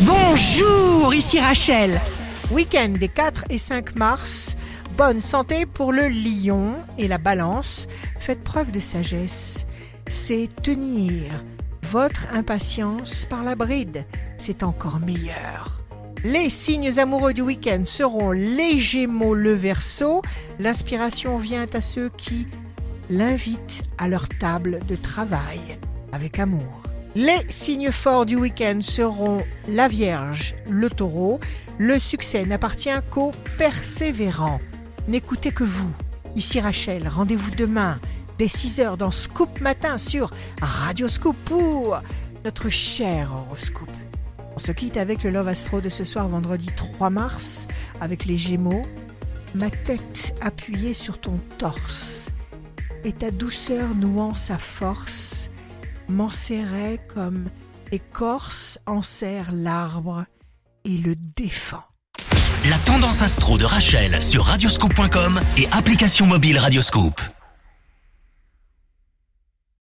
Bonjour, ici Rachel. Week-end des 4 et 5 mars. Bonne santé pour le lion et la balance. Faites preuve de sagesse. C'est tenir votre impatience par la bride. C'est encore meilleur. Les signes amoureux du week-end seront les Gémeaux, le Verseau. L'inspiration vient à ceux qui l'invitent à leur table de travail avec amour. Les signes forts du week-end seront la Vierge, le Taureau. Le succès n'appartient qu'aux persévérants. N'écoutez que vous. Ici Rachel, rendez-vous demain dès 6h dans Scoop Matin sur Radio Scoop pour notre cher horoscope. On se quitte avec le Love Astro de ce soir vendredi 3 mars avec les Gémeaux. Ma tête appuyée sur ton torse et ta douceur nouant sa force m'enserrait comme écorce enserre l'arbre et le défend. La tendance astro de Rachel sur radioscope.com et application mobile Radioscope.